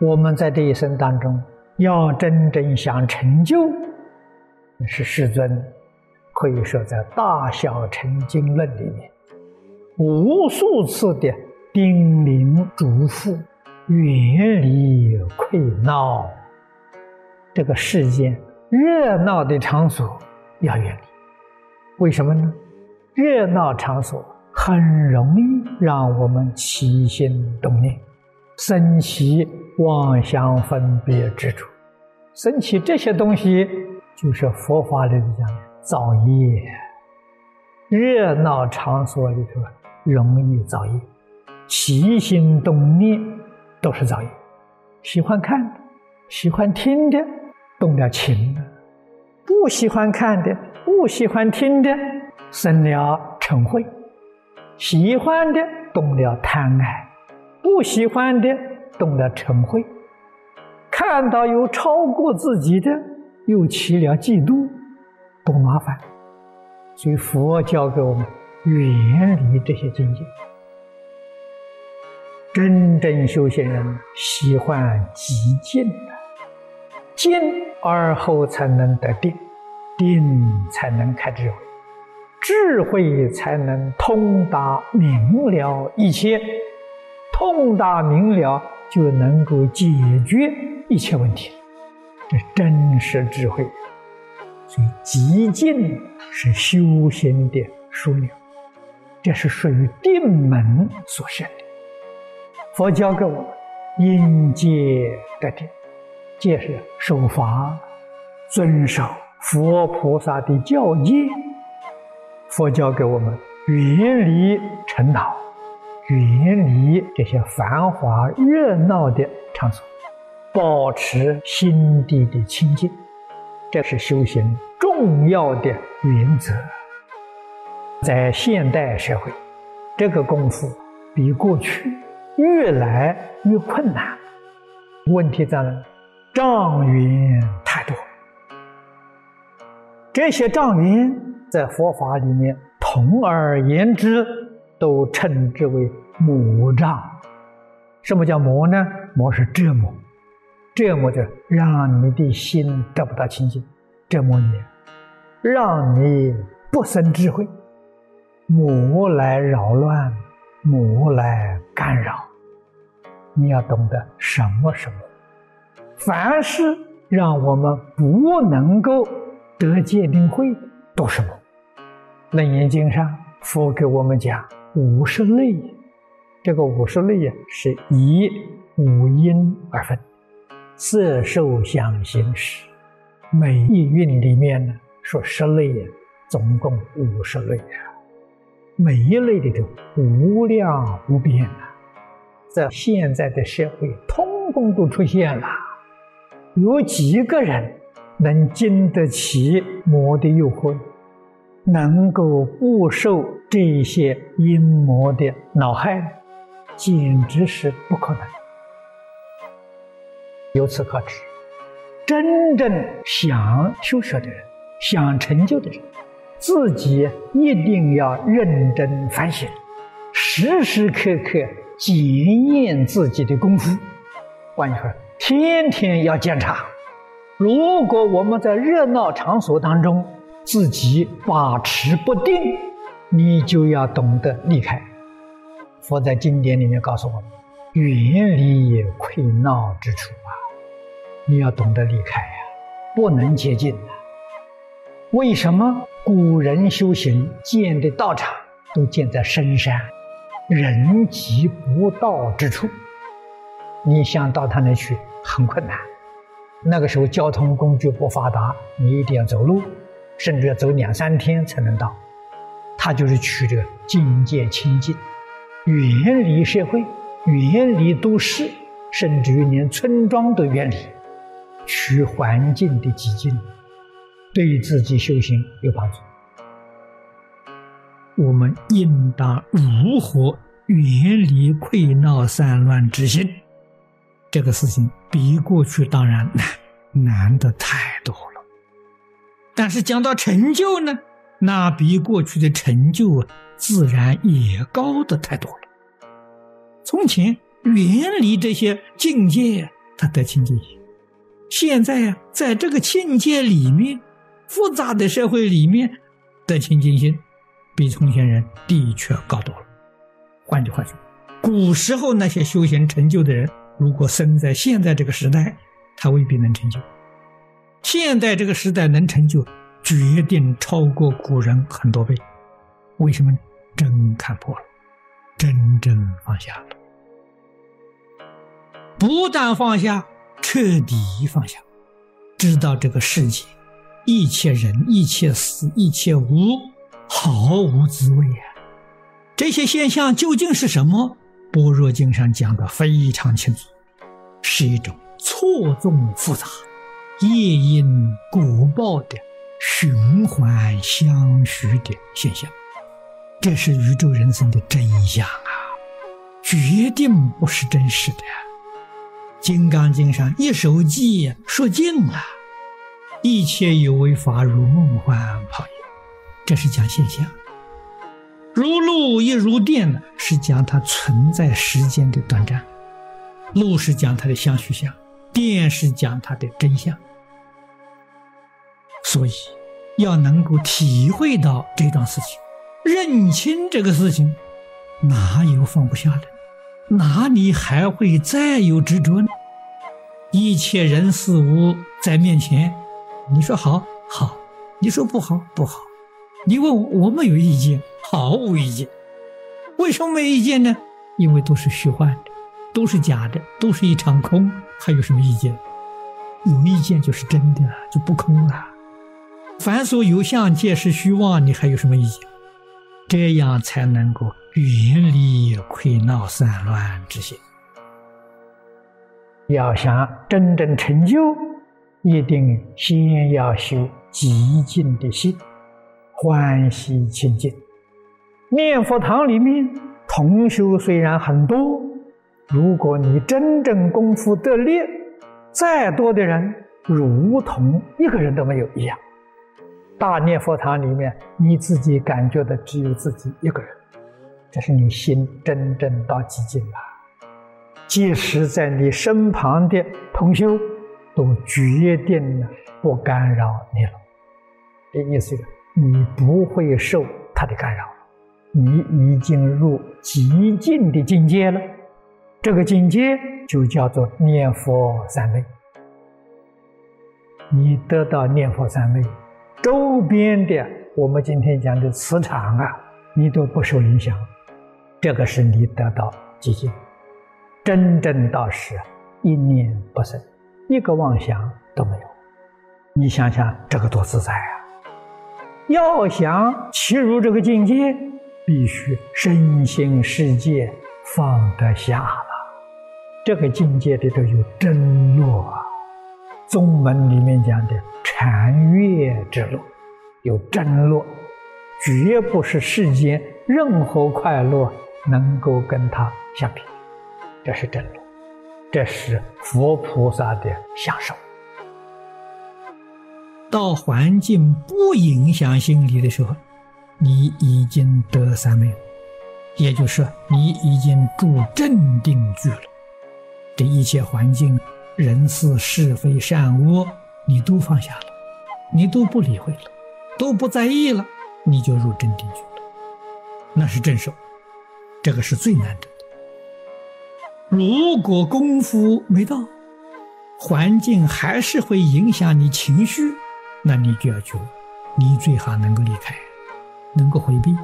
我们在这一生当中，要真正想成就，是世尊可以说在《大小乘经论》里面无数次的叮咛嘱咐，远离溃闹，这个世间热闹的场所要远离。为什么呢？热闹场所很容易让我们起心动念。升起妄想分别之处，升起这些东西，就是佛法里讲的造业。热闹场所里头容易造业，起心动念都是造业。喜欢看的，喜欢听的，动了情了；不喜欢看的，不喜欢听的，生了嗔恚；喜欢的，动了贪爱。不喜欢的动了嗔恚，看到有超过自己的，又起了嫉妒，多麻烦。所以佛教给我们远离这些境界。真正修行人喜欢极静的，静而后才能得定，定才能开智慧，智慧才能通达明了一切。通达明了，就能够解决一切问题，这真实智慧。所以极静是修行的枢纽，这是属于定门所生的。佛教给我们因戒得定，戒是守法、遵守佛菩萨的教戒。佛教给我们远离尘恼。远离这些繁华热闹的场所，保持心地的清净，这是修行重要的原则。在现代社会，这个功夫比过去越来越困难。问题在哪？障云太多。这些障云在佛法里面，统而言之。都称之为魔障。什么叫魔呢？魔是折磨，折磨就让你的心得不到清净，折磨你，让你不生智慧，魔来扰乱，魔来干扰。你要懂得什么什么，凡是让我们不能够得戒定慧，都是魔。楞严经上，佛给我们讲。五十类，这个五十类呀，是以五音而分，色、受、想、行、识。每一韵里面呢，说十类呀，总共五十类呀。每一类里头无量无边啊，在现在的社会，通通都出现了。有几个人能经得起魔的诱惑？能够不受这些阴魔的脑海，简直是不可能。由此可知，真正想修学的人，想成就的人，自己一定要认真反省，时时刻刻检验自己的功夫。换句话说，天天要检查。如果我们在热闹场所当中，自己把持不定，你就要懂得离开。佛在经典里面告诉我们：远离溃闹之处啊！你要懂得离开呀，不能接近的。为什么古人修行建的道场都建在深山、人迹不到之处？你想到他那去很困难。那个时候交通工具不发达，你一定要走路。甚至要走两三天才能到，他就是取这个境界清净，远离社会，远离都市，甚至于连村庄都远离，取环境的寂静，对自己修行有帮助。我们应当如何远离溃闹散乱之心？这个事情比过去当然难，难的太多了。但是讲到成就呢，那比过去的成就自然也高的太多了。从前远离这些境界，他得清净心。现在呀，在这个境界里面，复杂的社会里面，得清净心，比从前人的确高多了。换句话说，古时候那些修行成就的人，如果生在现在这个时代，他未必能成就。现在这个时代能成就，决定超过古人很多倍。为什么呢？真看破了，真正放下了。不但放下，彻底放下，知道这个世界，一切人、一切事、一切物，毫无滋味啊！这些现象究竟是什么？般若经上讲的非常清楚，是一种错综复杂、业因果报的循环相续的现象。这是宇宙人生的真相啊，决定不是真实的。《金刚经》上一手记说尽了，一切有为法如梦幻泡影，这是讲现象。如露亦如电是讲它存在时间的短暂。露是讲它的相续相，电是讲它的真相。所以，要能够体会到这段事情，认清这个事情，哪有放不下的？哪里还会再有执着呢？一切人事物在面前，你说好好，你说不好不好，你问我我没有意见，毫无意见。为什么没意见呢？因为都是虚幻的，都是假的，都是一场空，还有什么意见？有意见就是真的，就不空了。凡所有相，皆是虚妄，你还有什么意见？这样才能够远离溃闹散乱之心。要想真正成就，一定先要修极静的心，欢喜清净。念佛堂里面同修虽然很多，如果你真正功夫得力，再多的人如同一个人都没有一样。大念佛堂里面，你自己感觉的只有自己一个人，这是你心真正到极境了。即使在你身旁的同修，都决定了不干扰你了。这意思是，你不会受他的干扰，你已经入极静的境界了。这个境界就叫做念佛三昧。你得到念佛三昧。周边的我们今天讲的磁场啊，你都不受影响，这个是你得到寂静，真正到时一念不生，一个妄想都没有。你想想这个多自在啊！要想切入这个境界，必须身心世界放得下了。这个境界里头有真落啊，宗门里面讲的。禅悦之乐，有真乐，绝不是世间任何快乐能够跟它相比。这是真乐，这是佛菩萨的享受。到环境不影响心理的时候，你已经得三昧，也就是你已经住镇定居了。这一切环境、人事、是非、善恶。你都放下了，你都不理会了，都不在意了，你就入真定去了，那是正受，这个是最难的。如果功夫没到，环境还是会影响你情绪，那你就要求，你最好能够离开，能够回避。